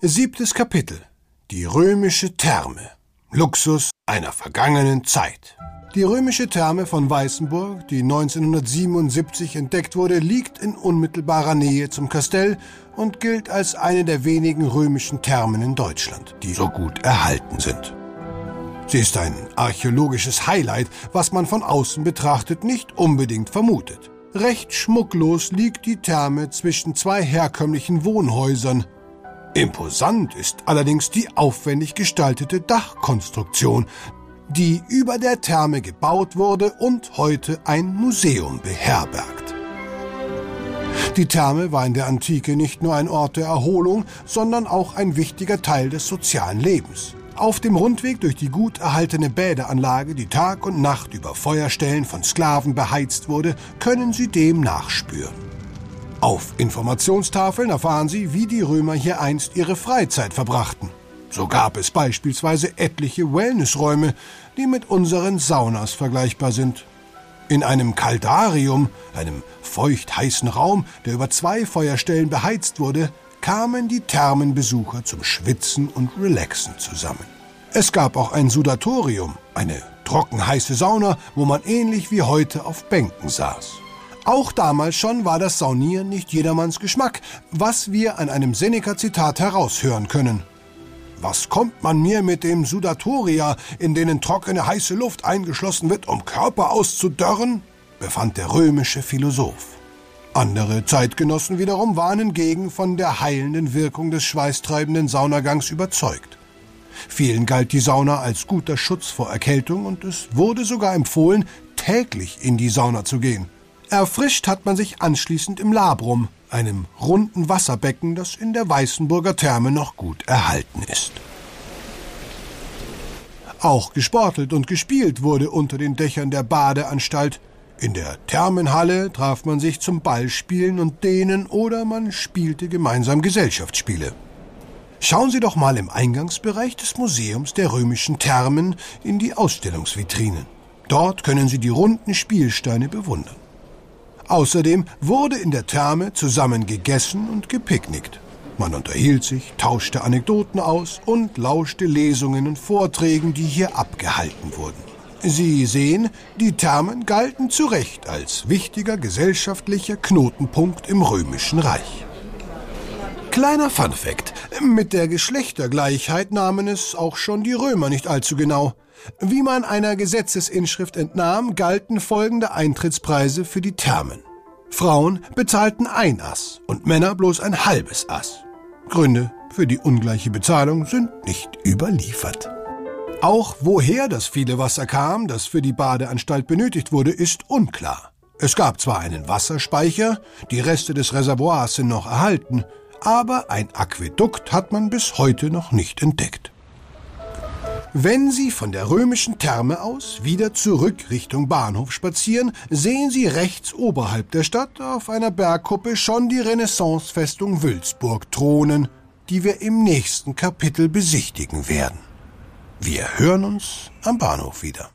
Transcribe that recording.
Siebtes Kapitel. Die römische Therme. Luxus einer vergangenen Zeit. Die römische Therme von Weißenburg, die 1977 entdeckt wurde, liegt in unmittelbarer Nähe zum Kastell und gilt als eine der wenigen römischen Thermen in Deutschland, die so gut erhalten sind. Sie ist ein archäologisches Highlight, was man von außen betrachtet nicht unbedingt vermutet. Recht schmucklos liegt die Therme zwischen zwei herkömmlichen Wohnhäusern. Imposant ist allerdings die aufwendig gestaltete Dachkonstruktion, die über der Therme gebaut wurde und heute ein Museum beherbergt. Die Therme war in der Antike nicht nur ein Ort der Erholung, sondern auch ein wichtiger Teil des sozialen Lebens. Auf dem Rundweg durch die gut erhaltene Bädeanlage, die Tag und Nacht über Feuerstellen von Sklaven beheizt wurde, können Sie dem nachspüren. Auf Informationstafeln erfahren Sie, wie die Römer hier einst ihre Freizeit verbrachten. So gab es beispielsweise etliche Wellnessräume, die mit unseren Saunas vergleichbar sind. In einem Kaldarium, einem feucht heißen Raum, der über zwei Feuerstellen beheizt wurde, kamen die Thermenbesucher zum Schwitzen und Relaxen zusammen. Es gab auch ein Sudatorium, eine trockenheiße Sauna, wo man ähnlich wie heute auf Bänken saß. Auch damals schon war das Saunieren nicht jedermanns Geschmack, was wir an einem Seneca-Zitat heraushören können. Was kommt man mir mit dem Sudatoria, in denen trockene heiße Luft eingeschlossen wird, um Körper auszudörren? befand der römische Philosoph. Andere Zeitgenossen wiederum waren hingegen von der heilenden Wirkung des schweißtreibenden Saunagangs überzeugt. Vielen galt die Sauna als guter Schutz vor Erkältung und es wurde sogar empfohlen, täglich in die Sauna zu gehen. Erfrischt hat man sich anschließend im Labrum, einem runden Wasserbecken, das in der Weißenburger Therme noch gut erhalten ist. Auch gesportelt und gespielt wurde unter den Dächern der Badeanstalt, in der Thermenhalle traf man sich zum Ballspielen und Dehnen oder man spielte gemeinsam Gesellschaftsspiele. Schauen Sie doch mal im Eingangsbereich des Museums der römischen Thermen in die Ausstellungsvitrinen. Dort können Sie die runden Spielsteine bewundern. Außerdem wurde in der Therme zusammen gegessen und gepicknickt. Man unterhielt sich, tauschte Anekdoten aus und lauschte Lesungen und Vorträgen, die hier abgehalten wurden. Sie sehen, die Thermen galten zu Recht als wichtiger gesellschaftlicher Knotenpunkt im Römischen Reich. Kleiner Funfact. Mit der Geschlechtergleichheit nahmen es auch schon die Römer nicht allzu genau. Wie man einer Gesetzesinschrift entnahm, galten folgende Eintrittspreise für die Thermen. Frauen bezahlten ein Ass und Männer bloß ein halbes Ass. Gründe für die ungleiche Bezahlung sind nicht überliefert. Auch woher das viele Wasser kam, das für die Badeanstalt benötigt wurde, ist unklar. Es gab zwar einen Wasserspeicher, die Reste des Reservoirs sind noch erhalten, aber ein Aquädukt hat man bis heute noch nicht entdeckt. Wenn Sie von der römischen Therme aus wieder zurück Richtung Bahnhof spazieren, sehen Sie rechts oberhalb der Stadt auf einer Bergkuppe schon die Renaissancefestung Wülzburg thronen, die wir im nächsten Kapitel besichtigen werden. Wir hören uns am Bahnhof wieder.